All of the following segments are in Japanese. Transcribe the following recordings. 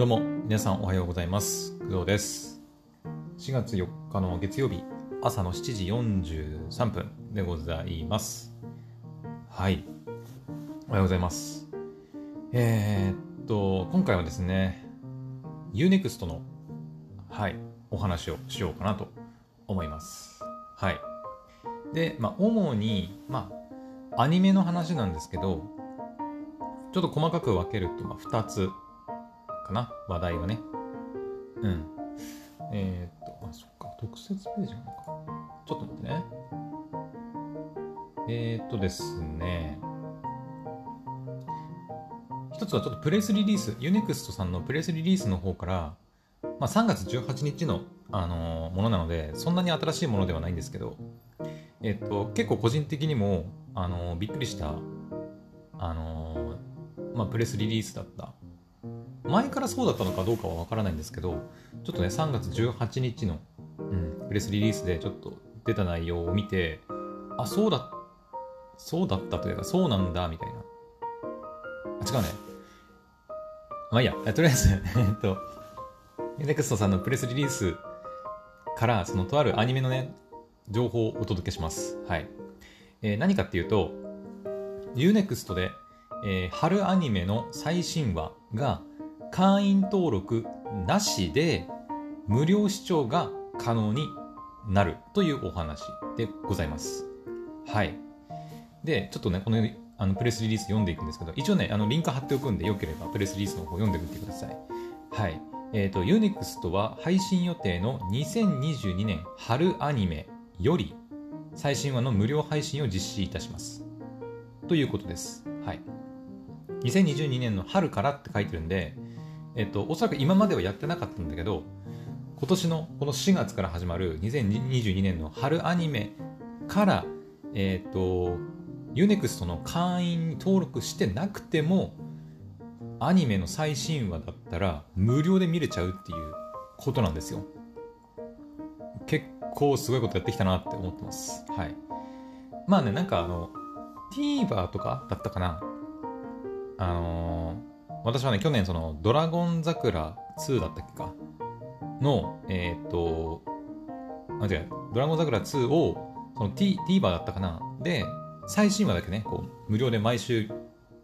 どうも、皆さんおはようございます。工藤です。4月4日の月曜日、朝の7時43分でございます。はい。おはようございます。えー、っと、今回はですね、Unext の、はい、お話をしようかなと思います。はい。で、まあ、主に、まあ、アニメの話なんですけど、ちょっと細かく分けると、まあ、2つかな、話題はね。うん。えー、っと、あ、そっか、特設ページなのか。ちょっと待ってね。えー、っとですね。一つはちょっとプレスリリース、Unext さんのプレスリリースの方から、まあ、3月18日の、あのーものなので、そんなに新しいものではないんですけど、えっと、結構個人的にも、あのびっくりした、あのまあ、プレスリリースだった。前からそうだったのかどうかはわからないんですけど、ちょっとね、3月18日の、うん、プレスリリースでちょっと出た内容を見て、あ、そうだ、そうだったというか、そうなんだ、みたいな。あ、違うね。まあいいや、とりあえず、えっと、ネクストさんのプレスリリースから、そのとあるアニメのね、情報をお届けします。はい。えー何かっていうと、Unext で、えー春アニメの最新話が会員登録なしで無料視聴が可能になるというお話でございます。はい。で、ちょっとね、このあのプレスリリース読んでいくんですけど、一応ね、あのリンク貼っておくんで、よければプレスリリースの方読んでみてください。はい。えっ、と、Unext は配信予定の2022年春アニメより最新話の無料配信を実施いたします。ということです。はい。2022年の春からって書いてるんで、えっと、おそらく今まではやってなかったんだけど、今年のこの4月から始まる2022年の春アニメから、えっと、Unext の会員に登録してなくても、アニメの最新話だったら無料で見れちゃうっていうことなんですよ。結構すごいことやってきたなって思ってます。はい。まあね、なんかあの、TVer とかだったかなあのー私はね、去年その、ドラゴン桜2だったっけか？の、えっ、と、あ、違う、ドラゴン桜2を、その T、TVer だったかな？で、最新話だけね、こう、無料で毎週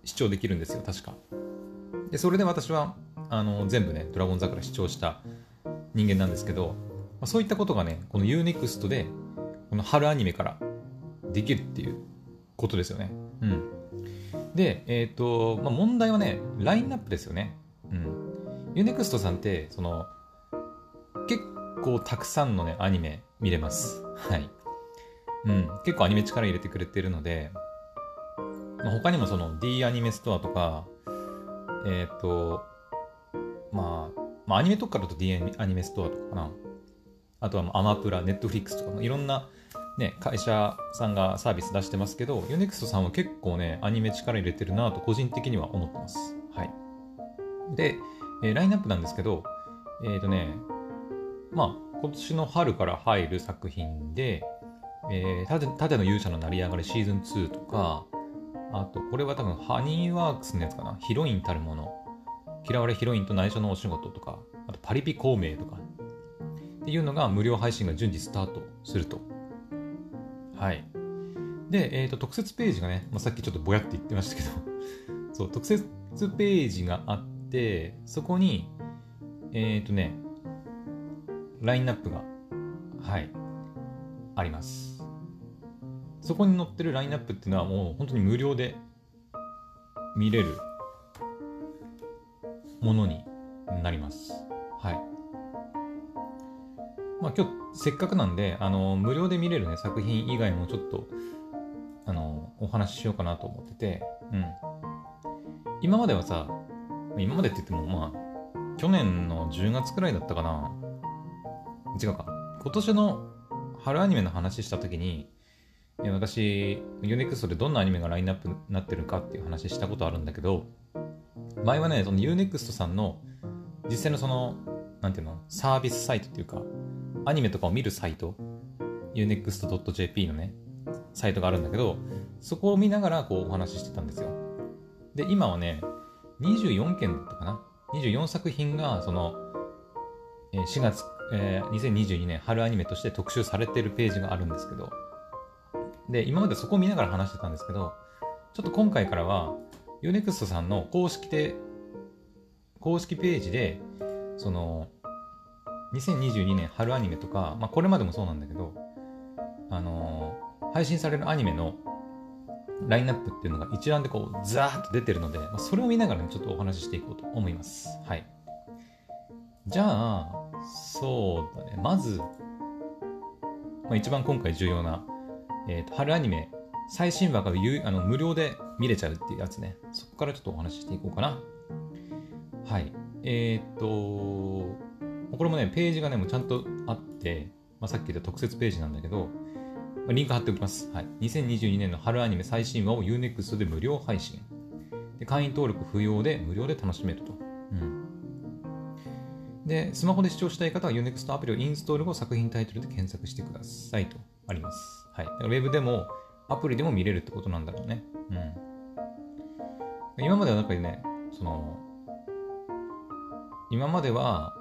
視聴できるんですよ、確か。で、それで私は、あの、全部ね、ドラゴン桜視聴した人間なんですけど、まあそういったことがね、この Unext で、この春アニメからできるっていうことですよね。うん。で、えっ、と、まあ、問題はね、ラインナップですよね。うん。Unext さんって、その、結構たくさんのね、アニメ見れます。はい。うん。結構アニメ力入れてくれてるので、まあ、他にもその D アニメストアとか、えっ、と、まあ、まあ、アニメ特化だと D アニメストアとかかな。あとはアマプラ、ネットフリックスとかいろんなね、会社さんがサービス出してますけど、Unext さんは結構ね、アニメ力入れてるなと個人的には思ってます。はい。で、えーラインナップなんですけど、えっ、とね、まあ、今年の春から入る作品で、えー、盾の勇者の成り上がりシーズン2とか、あと、これは多分、ハニーワークスのやつかな？ヒロインたるもの。嫌われヒロインと内緒のお仕事とか、あと、パリピ孔明とか、っていうのが無料配信が順次スタートすると。はい。で、えっ、と、特設ページがね、まあ、さっきちょっとぼやって言ってましたけど、そう、特設ページがあって、そこに、えっ、とね、ラインナップが、はい、あります。そこに載ってるラインナップっていうのはもう本当に無料で見れるものになります。はい。まあ今日せっかくなんで、あの、無料で見れるね、作品以外もちょっと、あの、お話ししようかなと思ってて、うん。今まではさ、今までって言っても、まあ、去年の10月くらいだったかな。違うか。今年の春アニメの話したときに、いや私、Unext でどんなアニメがラインナップになってるかっていう話したことあるんだけど、前はね、その Unext さんの実際のその、なんていうの、サービスサイトっていうか、アニメとかを見るサイト、unext.jp のね、サイトがあるんだけど、そこを見ながらこうお話ししてたんですよ。で、今はね、24件だったかな？24作品がその、4月、えー2022年春アニメとして特集されてるページがあるんですけど。で今までそこを見ながら話してたんですけどちょっと今回からは UNEXT さんの公式で公式ページでその2022年春アニメとか、まあ、これまでもそうなんだけどあのー配信されるアニメのラインナップっていうのが一覧でこうザーッと出てるので、まあ、それを見ながらねちょっとお話ししていこうと思います。はい。じゃあそうだね。まず、まあ、一番今回重要な、えーと春アニメ最新話があの無料で見れちゃうっていうやつね。そこからちょっとお話ししていこうかな。はい。えーっとこれもねページがねもうちゃんとあって、まあ、さっき言った特設ページなんだけどまあリンク貼っておきます。はい。2022年の春アニメ最新話を Unext で無料配信。で会員登録不要で無料で楽しめると。うん。で、スマホで視聴したい方は Unext アプリをインストール後作品タイトルで検索してくださいとあります。はい。ウェブでもアプリでも見れるってことなんだろうね。うん。今まではなんかね、その、今までは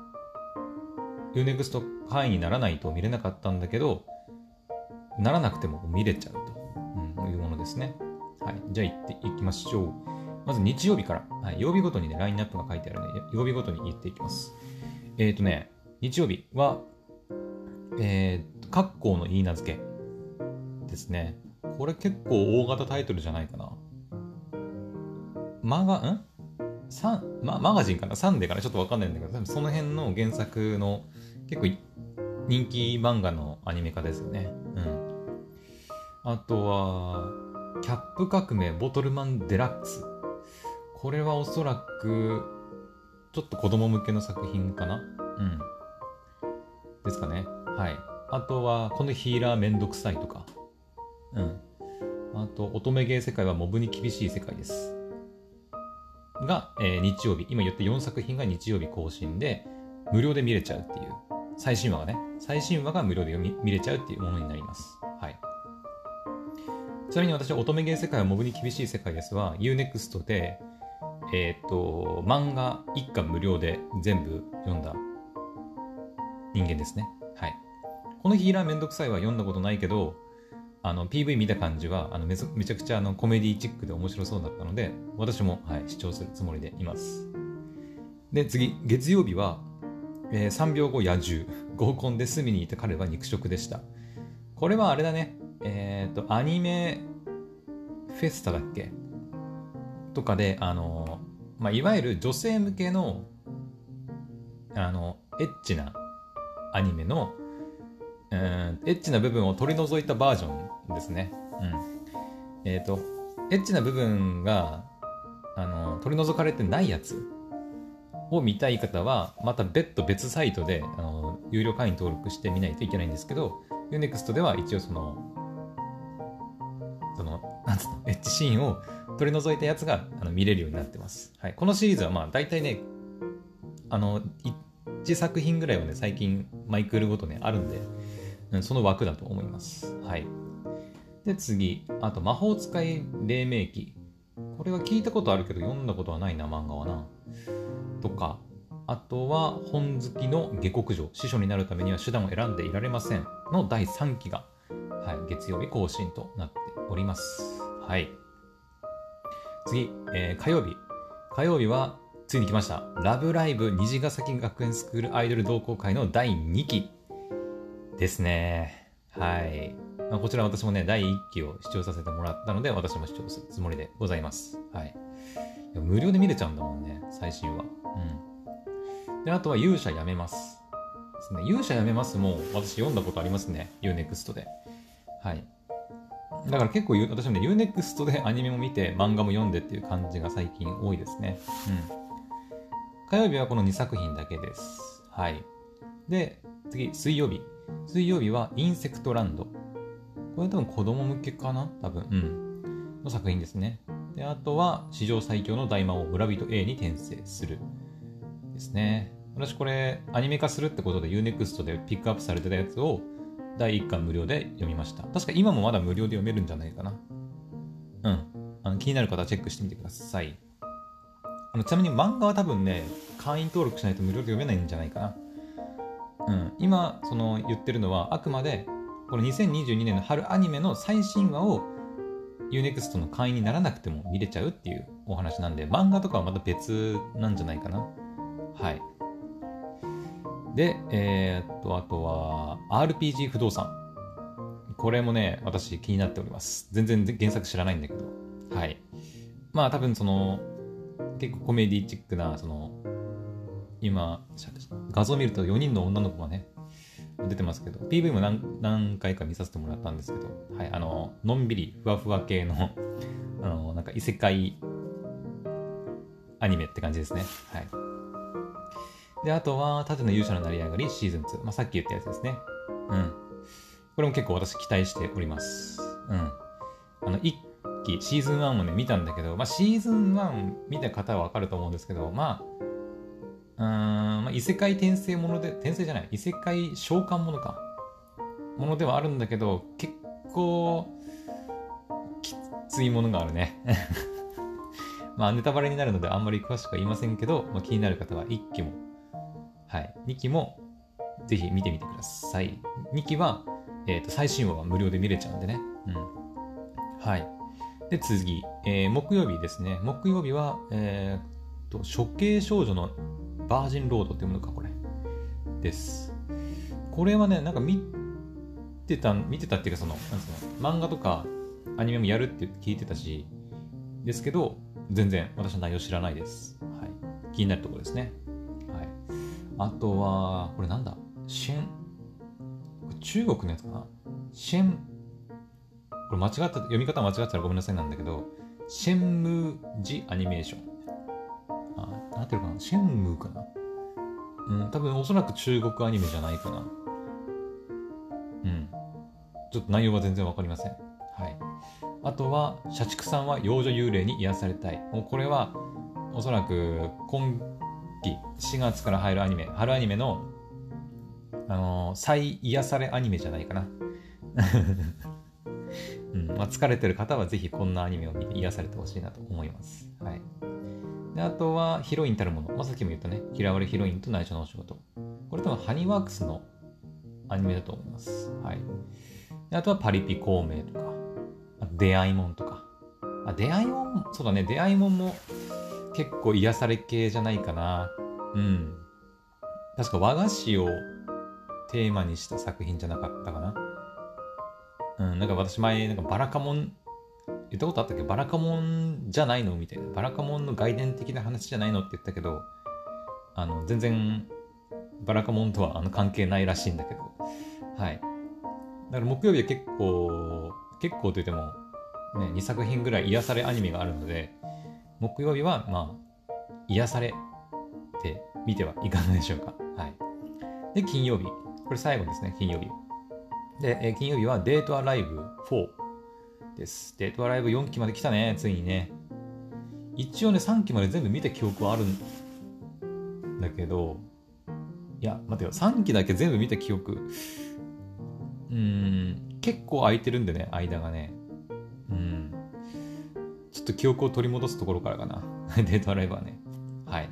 Unext 会員にならないと見れなかったんだけど、ならなくても見れちゃうと、うん、いうものですね。はい。じゃあ行っていきましょう。まず日曜日から、はい、曜日ごとにね、ラインナップが書いてあるので、曜日ごとに言っていきます。えっ、ー、とね、日曜日は、えー、格好の言い名付けですね。これ結構大型タイトルじゃないかな。マガ、ん？サン、ま、マガジンかな？サンデーかな？ちょっとわかんないんだけど、多分その辺の原作の結構人気漫画のアニメ化ですよね。うん。あとは、キャップ革命ボトルマンデラックス。これはおそらく、ちょっと子供向けの作品かなうん。ですかね。はい。あとは、このヒーラーめんどくさいとか。うん。あと、乙女芸世界はモブに厳しい世界です。が、えー日曜日。今言った4作品が日曜日更新で、無料で見れちゃうっていう。最新話がね。最新話が無料で見見れちゃうっていうものになります。はい。ちなみに私は乙女芸世界はモブに厳しい世界ですは、UNEXT で、えっ、と、漫画一巻無料で全部読んだ人間ですね。はい。このヒーラーめんどくさいは読んだことないけど、あの PV 見た感じはあのめめちゃくちゃあのコメディチックで面白そうだったので、私も、はい、視聴するつもりでいます。で、次、月曜日は、えー3秒後野獣。合コンで隅にいた彼は肉食でした。これはあれだね。えっ、と、アニメフェスタだっけ？とかで、あの、まあ、いわゆる女性向けの、あの、エッチなアニメの、うんエッチな部分を取り除いたバージョンですね。うん。えっ、と、エッチな部分が、あの、取り除かれてないやつを見たい方は、また別途別サイトで、あの、有料会員登録してみないといけないんですけど、Unext では一応その、その、なんつうの、エッチシーンを取り除いたやつがあの見れるようになってます。はい。このシリーズはまあ大体ね、あの、1作品ぐらいはね、最近マイクールごとね、あるんで、うんその枠だと思います。はい。で、次、あと、魔法使い黎明期。これは聞いたことあるけど、読んだことはないな、漫画はな。とか、あとは、本好きの下克上。師匠になるためには手段を選んでいられません。の第3期が、はい、月曜日更新となっております。はい。次、えー火曜日。火曜日は、ついに来ました。ラブライブ虹ヶ崎学園スクールアイドル同好会の第2期ですね。はい。まあこちら私もね、第1期を視聴させてもらったので、私も視聴するつもりでございます。はい。無料で見れちゃうんだもんね、最新話。うん。で、あとは勇者やめます。ですね。勇者やめますも私読んだことありますね、 U-NEXT で。はい。だから結構私もね、UNEXT でアニメも見て、漫画も読んでっていう感じが最近多いですね。うん。火曜日はこの2作品だけです。はい。で、次、水曜日。水曜日はインセクトランド。これ多分子供向けかな？多分。うん。の作品ですね。で、あとは史上最強の大魔王村人 A に転生する。ですね。私これアニメ化するってことで UNEXT でピックアップされてたやつを第1巻無料で読みました。確か今もまだ無料で読めるんじゃないかな。うん。あの気になる方はチェックしてみてください。あのちなみに漫画は多分ね、会員登録しないと無料で読めないんじゃないかな。うん、今、その言ってるのは、あくまで、この2022年の春アニメの最新話を UNEXT の会員にならなくても見れちゃうっていうお話なんで、漫画とかはまた別なんじゃないかな。はい。で、えー、っと、あとは、RPG 不動産。これもね、私気になっております。全然原作知らないんだけど。はい。まあ多分その、結構コメディチックな、その、今、画像見ると4人の女の子がね、出てますけど、PV も何何回か見させてもらったんですけど、はい、あの、のんびりふわふわ系のあの、なんか異世界アニメって感じですね。はい。で、あとは、盾の勇者の成り上がりシーズン2。まあ、さっき言ったやつですね。うん。これも結構私期待しております。うん。あの、一期、シーズン1もね、見たんだけど、まあ、シーズン1見た方はわかると思うんですけど、まあ、うーん、まあ、異世界転生もので、転生じゃない、異世界召喚ものか。ものではあるんだけど、結構、きついものがあるね。まあ、ネタバレになるのであんまり詳しくは言いませんけど、まあ、気になる方は1期も、はい、2期もぜひ見てみてください。2期は、えー、と最新話は無料で見れちゃうんでね。うん。はい。で、次、えー、木曜日ですね。木曜日は、えー、と、処刑少女のバージンロードっていうものか、これ。です。これはね、なんか見てた、見てたっていうか、その、なんつうの、漫画とかアニメもやるって聞いてたし、ですけど、全然私の内容知らないです。はい。気になるところですね。あとは、これなんだ？シェン、中国のやつかな？シェン、これ間違った、読み方間違ったらごめんなさいなんだけど、シェンムージアニメーション。あ、なんていうかな？シェンムーかな？うん、多分おそらく中国アニメじゃないかな。うん。ちょっと内容は全然わかりません。はい。あとは、社畜さんは幼女幽霊に癒されたい。もうこれは、おそらく今期4月から入るアニメ、春アニメの、あのー、再癒されアニメじゃないかな。うんまあ、疲れてる方はぜひこんなアニメを見て癒されてほしいなと思います。はい。であとは、ヒロインたるもの。まあ、さっきも言ったね、嫌われヒロインと内緒のお仕事。これ多分、ハニーワークスのアニメだと思います。はい。であとは、パリピ孔明とか、出会いもんとか。あ、出会いもん、そうだね、出会いもんも結構癒され系じゃないかな。うん。確か和菓子をテーマにした作品じゃなかったかな。うん、なんか私前、なんかバラカモン、言ったことあったっけ？バラカモンじゃないの？みたいな。バラカモンの外伝的な話じゃないのって言ったけど、あの、全然、バラカモンとはあの関係ないらしいんだけど、はい。だから木曜日は結構、結構といっても、ね、2作品ぐらい癒されアニメがあるので、木曜日は、まあ、癒されて見てはいかがでしょうか。はい。で、金曜日。これ最後ですね、金曜日。で、え金曜日はデートアライブ4です。デートアライブ4期まで来たね、ついにね。一応ね、3期まで全部見た記憶はあるんだけど、いや、待てよ、3期だけ全部見た記憶、うん、結構空いてるんでね、間がね。うん。ょっと記憶を取り戻すところからかな。デートアライブはね。はい。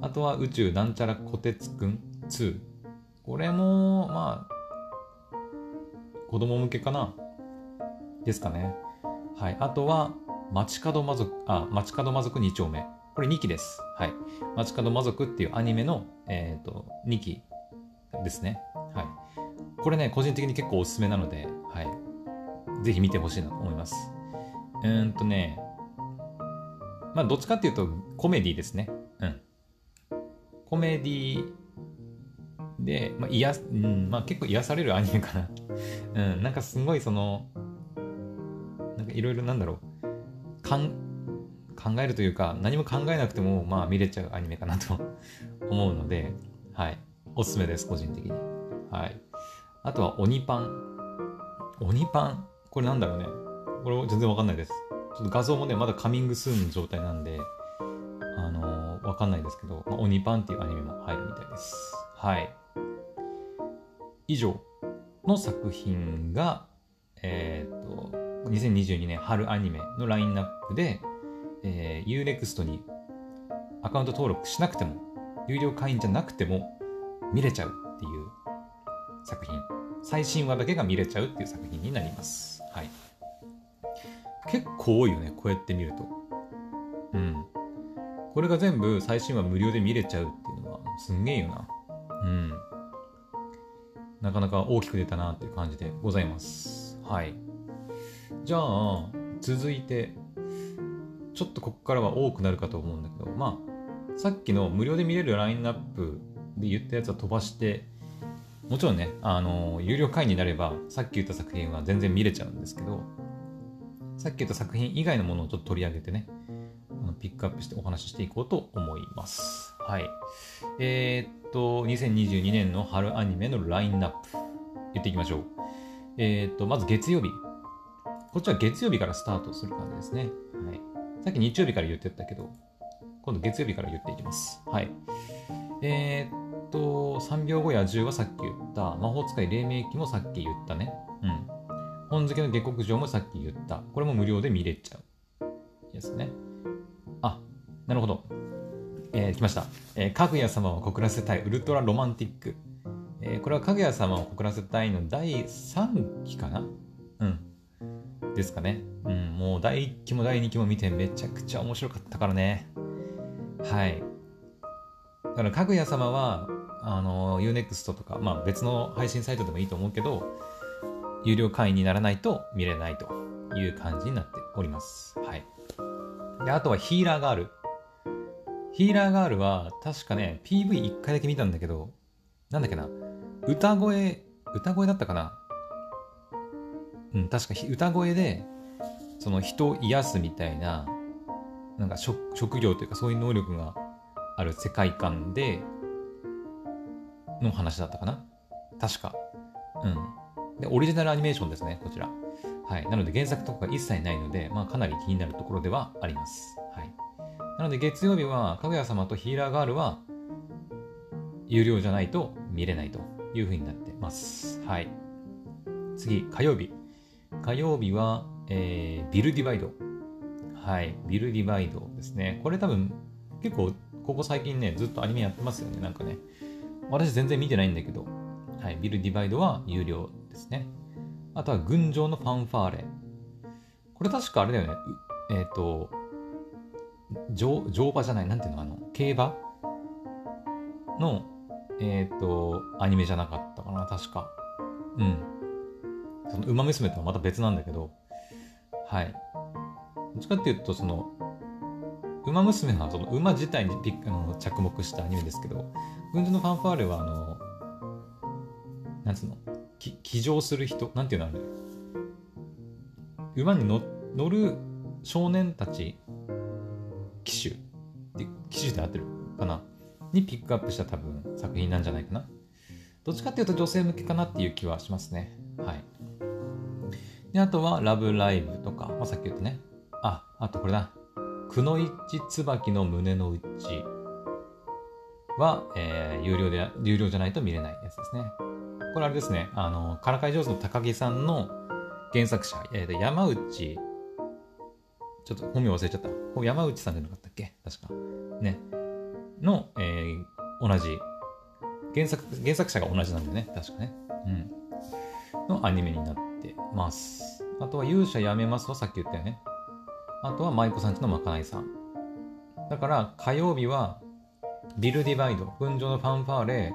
あとは宇宙なんちゃらこてつくん2。これも、まあ、子供向けかなですかね。はい。あとは、街角魔族、あ、街角魔族2丁目。これ2期です。はい。街角魔族っていうアニメの、えっ、ー、と、2期ですね。はい。これね、個人的に結構おすすめなので、はい。ぜひ見てほしいなと思います。うーんとね、まあ、どっちかっていうと、コメディですね。うん。コメディで、まあ、癒、うん、まあ結構癒されるアニメかな。うん、なんかすごいその、なんかいろいろなんだろう、かん、考えるというか、何も考えなくても、まあ見れちゃうアニメかなと 思うので、はい。おすすめです、個人的に。はい。あとは、鬼パン。鬼パン？これなんだろうね。これ全然わかんないです。ちょっと画像もね、まだカミングスーンの状態なんで、あのー、わかんないですけど、まあ、鬼パンっていうアニメも入るみたいです。はい。以上の作品が、えっ、と、2022年春アニメのラインナップで、えー、UNEXT にアカウント登録しなくても、有料会員じゃなくても見れちゃうっていう作品。最新話だけが見れちゃうっていう作品になります。はい。結構多いよね、こうやって見ると。うん。これが全部最新話無料で見れちゃうっていうのはすんげえよな。うん。なかなか大きく出たなっていう感じでございます。はい。じゃあ、続いて、ちょっとここからは多くなるかと思うんだけど、まあ、さっきの無料で見れるラインナップで言ったやつは飛ばして、もちろんね、あの、有料会員になれば、さっき言った作品は全然見れちゃうんですけど、さっき言った作品以外のものをちょっと取り上げてね、ピックアップしてお話ししていこうと思います。はい。えー、っと、2022年の春アニメのラインナップ、言っていきましょう。えー、っと、まず月曜日。こっちは月曜日からスタートする感じですね。はい。さっき日曜日から言ってたけど、今度月曜日から言っていきます。はい。えー、っと、3秒後や10はさっき言った、魔法使い黎明期もさっき言ったね。うん。本付けの下克上もさっき言った。これも無料で見れちゃう。ですね。あ、なるほど。えー、来ました。えー、かぐや様を告らせたいウルトラロマンティック。えー、これはかぐや様を告らせたいの第3期かな？うん。ですかね。うん、もう第1期も第2期も見てめちゃくちゃ面白かったからね。はい。だから、かぐや様は、あの、Unext とか、まあ別の配信サイトでもいいと思うけど、有料会員にならないと見れないという感じになっております。はい。で、あとはヒーラーガール。ヒーラーガールは確かね、PV1 回だけ見たんだけど、なんだっけな、歌声、歌声だったかなうん、確か歌声で、その人を癒すみたいな、なんか職業というかそういう能力がある世界観で、の話だったかな確か。うん。で、オリジナルアニメーションですね、こちら。はい。なので原作とかが一切ないので、まあかなり気になるところではあります。はい。なので月曜日は、かぐや様とヒーラーガールは、有料じゃないと見れないという風になってます。はい。次、火曜日。火曜日は、えー、ビルディバイド。はい。ビルディバイドですね。これ多分、結構、ここ最近ね、ずっとアニメやってますよね。なんかね。私全然見てないんだけど、はい。ビルディバイドは有料ですね。あとは群青のファンファーレ。これ確かあれだよね。えっ、ー、と、乗乗馬じゃない、なんていうの、あの、競馬？の、えっ、ー、と、アニメじゃなかったかな、確か。うん。その、馬娘とはまた別なんだけど、はい。どっちかっていうと、その、馬娘はその馬自体にピあの着目したアニメですけど、群青のファンファーレは、あの、なんつうの、騎乗する人、なんていうのあれ？馬に乗る少年たち、騎手、騎手で合ってる？かな？にピックアップした多分作品なんじゃないかな？どっちかっていうと女性向けかなっていう気はしますね。はい。で、あとは、ラブライブとか、まあ、さっき言ったね。あ、あとこれだ。くのいち椿の胸の内は、えー、有料で、有料じゃないと見れないやつですね。これあれですね、あの、からかい上手の高木さんの原作者、えー、山内、ちょっと本名忘れちゃった。山内さんじゃなかったっけ？確か。ね。の、えー、同じ、原作、原作者が同じなんでね、確かね。うん。のアニメになってます。あとは勇者やめますはさっき言ったよね。あとは舞妓さんちのまかないさん。だから火曜日はビルディバイド、群青のファンファーレ、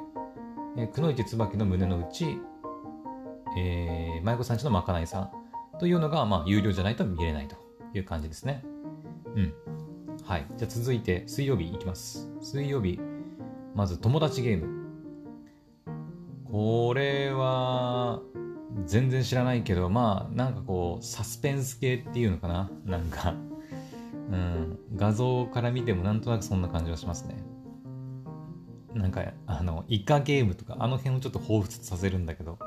えー、くのいち椿の胸の内、えー、舞妓さんちのまかないさんというのが、まあ、有料じゃないと見れないという感じですね。うん。はい。じゃあ続いて、水曜日いきます。水曜日、まず友達ゲーム。これは、全然知らないけど、まあ、なんかこう、サスペンス系っていうのかななんか、うん、画像から見てもなんとなくそんな感じはしますね。なんか、あの、イカゲームとか、あの辺をちょっと彷彿させるんだけど、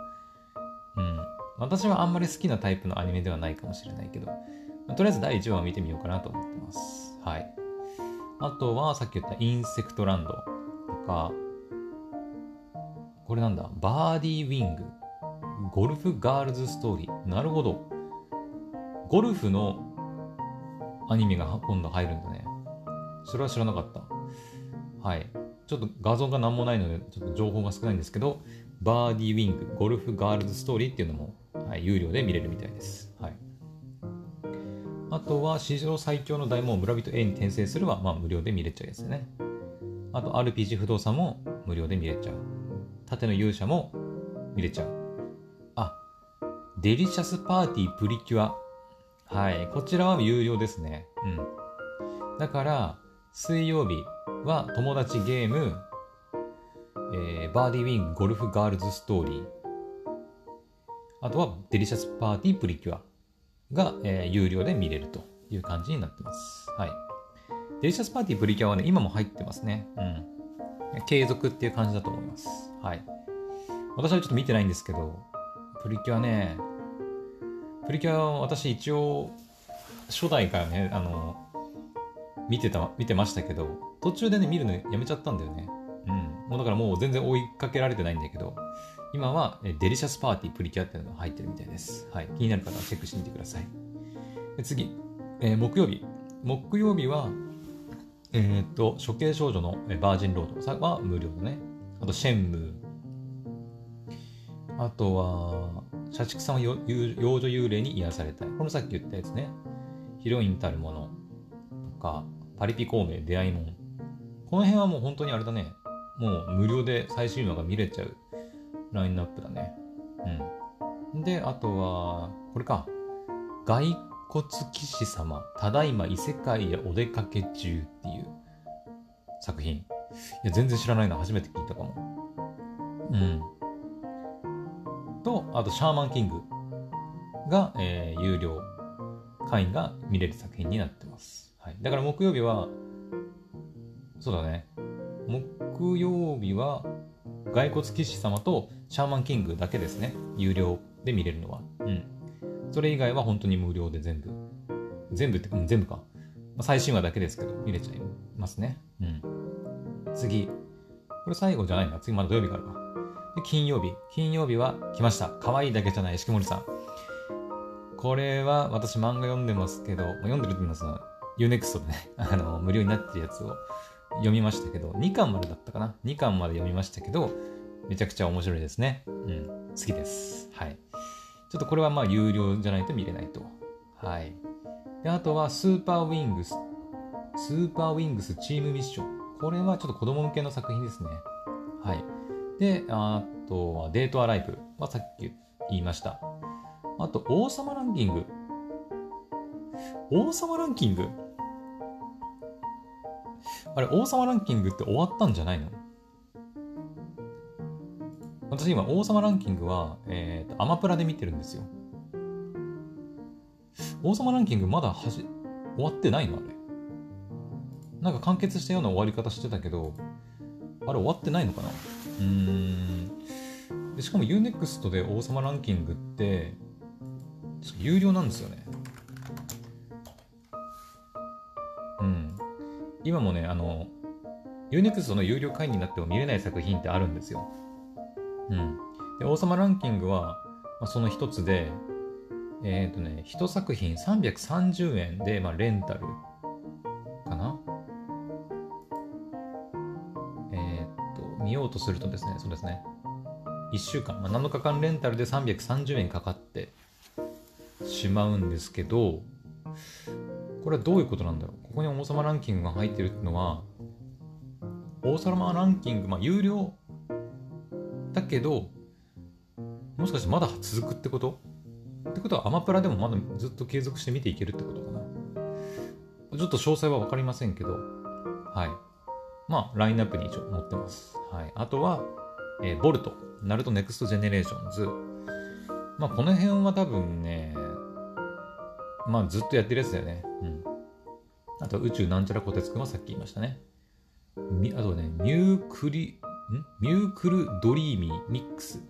うん。私はあんまり好きなタイプのアニメではないかもしれないけど、まあ、とりあえず第1話を見てみようかなと思ってます。はい。あとは、さっき言ったインセクトランドとか、これなんだ、バーディーウィング、ゴルフガールズストーリー。なるほど。ゴルフのアニメが今度入るんだね。それは知らなかった。はい。ちょっと画像が何もないので、ちょっと情報が少ないんですけど、バーディーウィング、ゴルフガールズストーリーっていうのも、はい、有料で見れるみたいです。はい。あとは、史上最強の大門村人 A に転生するは、まあ、無料で見れちゃうやつね。あと、RPG 不動産も無料で見れちゃう。盾の勇者も見れちゃう。あ、デリシャスパーティープリキュア。はい。こちらは有料ですね。うん。だから、水曜日はトモダチゲーム、えー、バーディーウィングゴルフガールズストーリー。あとはデリシャスパーティープリキュア。が、えー、有料で見れるという感じになってます。はい。デリシャスパーティープリキュアはね、今も入ってますね。うん。継続っていう感じだと思います。はい。私はちょっと見てないんですけど、プリキュアね、プリキュアは私一応、初代からね、あの、見てた、見てましたけど、途中でね、見るのやめちゃったんだよね。うん。もうだからもう全然追いかけられてないんだけど、今はデリシャスパーティープリキュアっていうのが入ってるみたいです。はい。気になる方はチェックしてみてください。次、えー、木曜日。木曜日は、えっ、と、処刑少女のバージンロードは無料だね。あと、シェンムー。あとは、社畜さんは幼女幽霊に癒されたい。このさっき言ったやつね。ヒロインたるものとか、パリピ孔明出会いもん。この辺はもう本当にあれだね。もう無料で最新話が見れちゃうラインナップだね。うん。で、あとは、これか。骸骨騎士様、ただいま異世界へお出かけ中っていう作品。いや、全然知らないな。初めて聞いたかも。うん。と、あと、シャーマンキングが、えー、有料会員が見れる作品になってます。だから木曜日は、そうだね。木曜日は、骸骨騎士様とシャーマンキングだけですね。有料で見れるのは。うん。それ以外は本当に無料で全部。全部って、うん、全部か。まあ、最新話だけですけど、見れちゃいますね。うん。次。これ最後じゃないな。次まだ土曜日からか。で、金曜日。金曜日は来ました。可愛いだけじゃない、石森さん。これは私漫画読んでますけど、まあ、読んでるって言いますの、Unext でね、あの、無料になってるやつを読みましたけど、2巻までだったかな ?2 巻まで読みましたけど、めちゃくちゃ面白いですね。うん。好きです。はい。ちょっとこれはまあ有料じゃないと見れないと。はい。で、あとはスーパーウィングス。スーパーウィングスチームミッション。これはちょっと子供向けの作品ですね。はい。で、あとはデートアライブはさっき言いました。あと、王様ランキング。王様ランキング？あれ、王様ランキングって終わったんじゃないの？私今、王様ランキングは、えっ、ー、と、アマプラで見てるんですよ。王様ランキングまだはじ、終わってないの？あれ。なんか完結したような終わり方してたけど、あれ終わってないのかな？うーんで。しかも UNEXT で王様ランキングって、有料なんですよね。今もね、あの、UNEXT の有料会員になっても見れない作品ってあるんですよ。うん。で、王様ランキングは、まあ、その一つで、えっ、ー、とね、一作品330円で、まあ、レンタルかな？えっ、と、見ようとするとですね、そうですね、1週間、まあ、7日間レンタルで330円かかってしまうんですけど、これはどういうことなんだろう？ここに王様ランキングが入ってるってのは、王様ランキング、まあ、有料だけど、もしかしてまだ続くってこと？ってことはアマプラでもまだずっと継続して見ていけるってことかな。ちょっと詳細は分かりませんけど、はい。まあ、ラインナップに一応載ってます。はい。あとは、えー、ボルト、ナルトネクストジェネレーションズ。まあ、この辺は多分ね、まあ、ずっとやってるやつだよね。うん。あと、宇宙なんちゃらこてつくんはさっき言いましたね。あとね、ミュークリ、ん？ミュークルドリーミーミックス。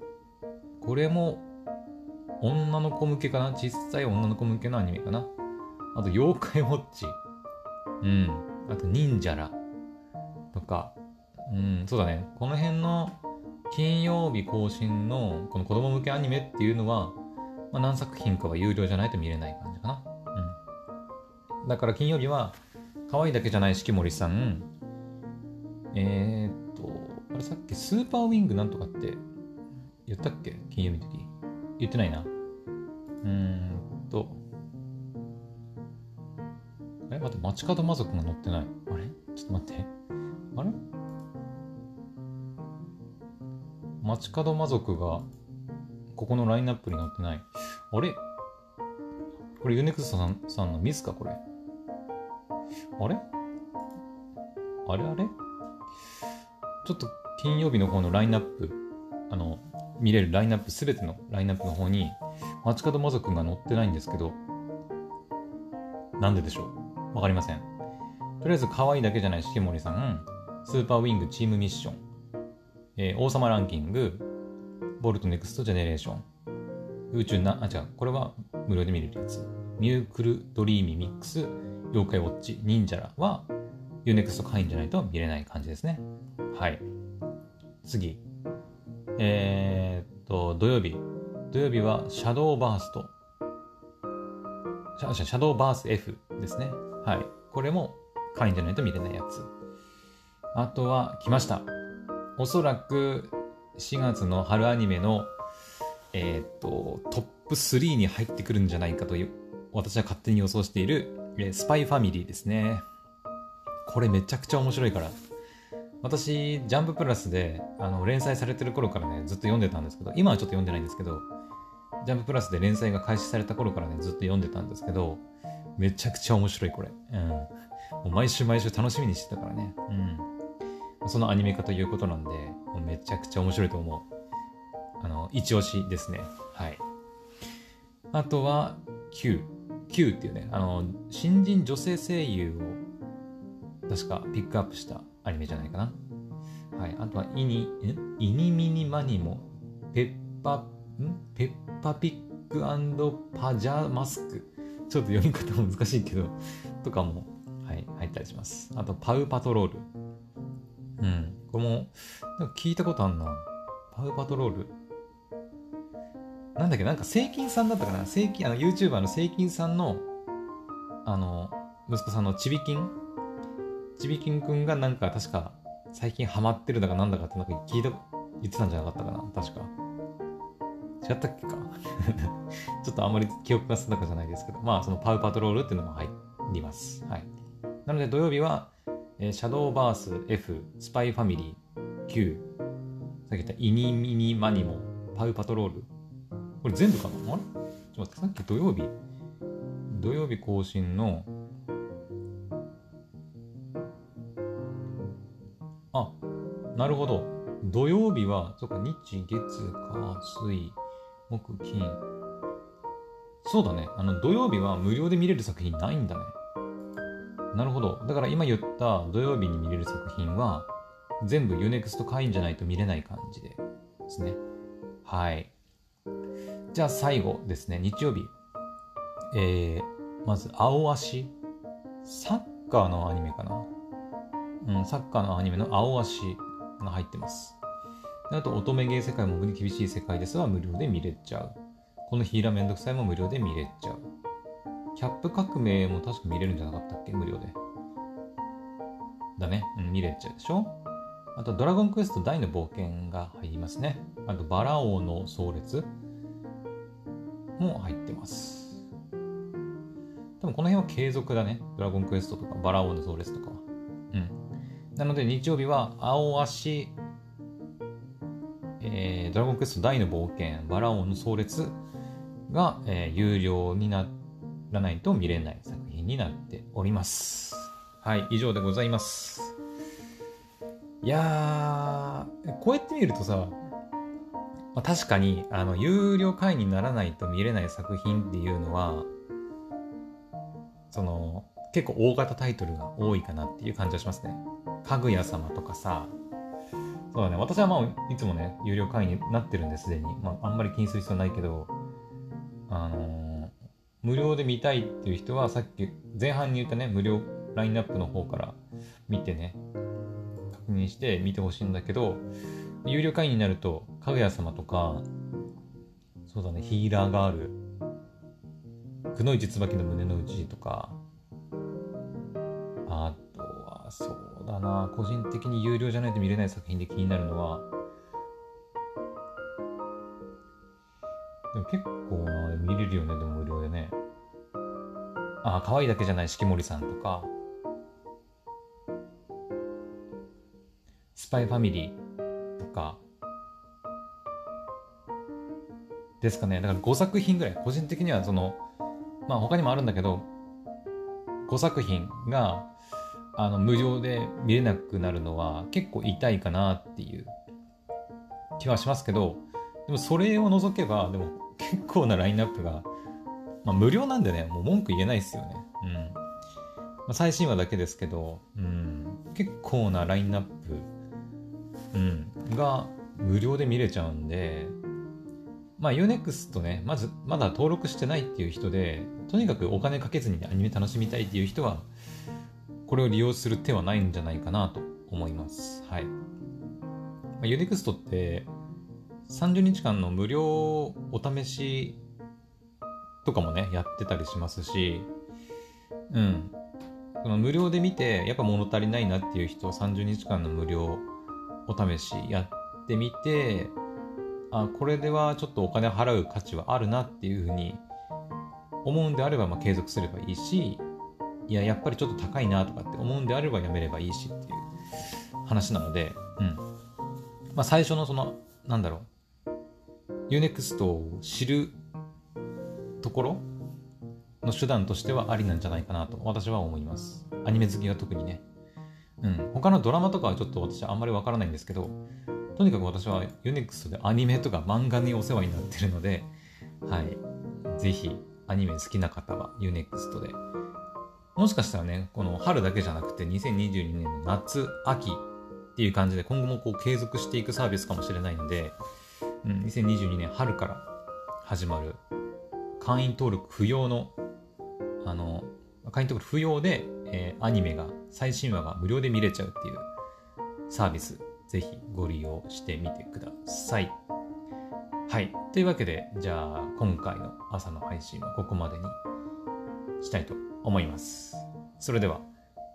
これも女の子向けかな？小さい女の子向けのアニメかな？あと、妖怪ウォッチ。うん。あと、忍者ら。とか。うん、そうだね。この辺の金曜日更新のこの子供向けアニメっていうのは、まあ、何作品かは有料じゃないと見れないかな。だから金曜日は、可愛いだけじゃない四季森さん、えー、っと、あれさっきスーパーウィングなんとかって言ったっけ？金曜日の時。言ってないな。うんと。え、待って、街角魔族が乗ってない。あれ？ちょっと待って。あれ？まちカドまぞくがここのラインナップに載ってない。あれ？これ U-NEXT さんさんのミスかこれ。あれ？あれあれ？ちょっと金曜日の方のラインナップ、あの、見れるラインナップ、すべてのラインナップの方に、まちカドまぞくが載ってないんですけど、なんででしょう？わかりません。とりあえず、可愛いだけじゃない式守さん、スーパーウィングチームミッション、えー、王様ランキング、ボルトネクストジェネレーション、宇宙な、あ、違う、これは無料で見れるやつ。ミュークルドリーミーみっくす、妖怪ウォッチ、忍者らは、 U-NEXT 会員じゃないと見れない感じですね。はい。次。えー、っと、土曜日。土曜日は、シャドウバースト。シャシャドウバース F ですね。はい。これも会員じゃないと見れないやつ。あとは、来ました。おそらく4月の春アニメの、えー、っと、トップ3に入ってくるんじゃないかという、私は勝手に予想している、えスパイファミリーですね。これめちゃくちゃ面白いから。私、ジャンププラスであの連載されてる頃からね、ずっと読んでたんですけど、今はちょっと読んでないんですけど、ジャンププラスで連載が開始された頃からね、ずっと読んでたんですけど、めちゃくちゃ面白い、これ。うん。もう毎週毎週楽しみにしてたからね。うん。そのアニメ化ということなんで、もうめちゃくちゃ面白いと思う。あの、一押しですね。はい。あとは、Q。Q っていうね、あの、新人女性声優を確かピックアップしたアニメじゃないかな。はい。あとは、イニ、イニミニマニモ、ペッパ、ん？ペッパピックパジャマスク。ちょっと読み方難しいけど、とかも、はい、入ったりします。あと、パウパトロール。うん。これも、なんか聞いたことあんな。パウパトロール。なんだっけ、なんか、セイキンさんだったかな？セイキン、あの、YouTuber のセイキンさんの、あの、息子さんのちびきん？ちびきんくんがなんか確か最近ハマってるだかなんだかってなんか聞いた、言ってたんじゃなかったかな？確か。違ったっけか？ちょっとあんまり記憶が定かじゃないですけど、まあそのパウパトロールっていうのも入ります。はい。なので土曜日は、えー、シャドーバース F、スパイファミリー Q、さっき言ったイニミニマニモ、パウパトロール。これ全部かなあれ？ちょっと待って、さっき土曜日、土曜日更新のあなるほど。土曜日は、そっか、日、月、火、水、木、金。そうだね。あの、土曜日は無料で見れる作品ないんだね。なるほど。だから今言った土曜日に見れる作品は、全部 UNEXT 会員じゃないと見れない感じでですね。はい。じゃあ最後ですね。日曜日。えー、まず、青足。サッカーのアニメかな。うん、サッカーのアニメの青足が入ってます。あと、乙女芸世界も厳しい世界ですは無料で見れちゃう。このヒーラーめんどくさいも無料で見れちゃう。キャップ革命も確か見れるんじゃなかったっけ？無料で。だね。うん、見れちゃうでしょ？あと、ドラゴンクエスト大の冒険が入りますね。あと、バラ王の壮烈も入ってます。多分この辺は継続だね。ドラゴンクエストとか、バラ王の壮烈とかは。うん。なので日曜日は青足、えー、ドラゴンクエスト大の冒険、バラオンの壮烈が、えー、有料にならないと見れない作品になっております。はい、以上でございます。いやー、こうやって見るとさ、まあ、確かに、あの、有料会員にならないと見れない作品っていうのは、その、結構大型タイトルが多いかなっていう感じはしますね。かぐや様とかさ、そうだね、私はまあ、いつもね、有料会員になってるんですでに。まあ、あんまり気にする必要ないけど、あのー、無料で見たいっていう人は、さっき前半に言ったね、無料ラインナップの方から見てね、確認して見てほしいんだけど、有料会員になると、かぐや様とか、そうだね、ヒーラーガール、くのいち椿の胸の内とか、あとは、そうだな個人的に有料じゃないと見れない作品で気になるのはでも結構な見れるよねでも無料でね。あ可愛いだけじゃない式守さんとか。スパイファミリー。か。ですかね。だから5作品ぐらい個人的にはそのまあ他にもあるんだけど5作品があの無料で見れなくなるのは結構痛いかなっていう気はしますけどでもそれを除けばでも結構なラインナップが、まあ、無料なんでねもう文句言えないですよね。うん、まあ、最新話だけですけど、うん、結構なラインナップ、うん、が無料で見れちゃうんでまあ UNEXT ねまずまだ登録してないっていう人でとにかくお金かけずにアニメ楽しみたいっていう人はこれを利用する手はないんじゃないかなと思います。はい。まあ、ユネクストって30日間の無料お試しとかもね、やってたりしますし、うん。その無料で見て、やっぱ物足りないなっていう人は30日間の無料お試しやってみて、あ、これではちょっとお金払う価値はあるなっていうふうに思うんであれば、まあ、継続すればいいし、いや、やっぱりちょっと高いなとかって思うんであればやめればいいしっていう話なので、うん。まあ、最初のその、なんだろう、Unext を知るところの手段としてはありなんじゃないかなと私は思います。アニメ好きは特にね。うん。他のドラマとかはちょっと私あんまりわからないんですけど、とにかく私は Unext でアニメとか漫画にお世話になってるので、はい。ぜひアニメ好きな方は Unext でもしかしたらね、この春だけじゃなくて2022年の夏、秋っていう感じで今後もこう継続していくサービスかもしれないので、うん、2022年春から始まる会員登録不要の、あの、会員登録不要で、えー、アニメが、最新話が無料で見れちゃうっていうサービス、ぜひご利用してみてください。はい。というわけで、じゃあ今回の朝の配信はここまでにしたいと思います。それでは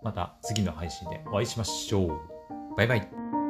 また次の配信でお会いしましょう。バイバイ。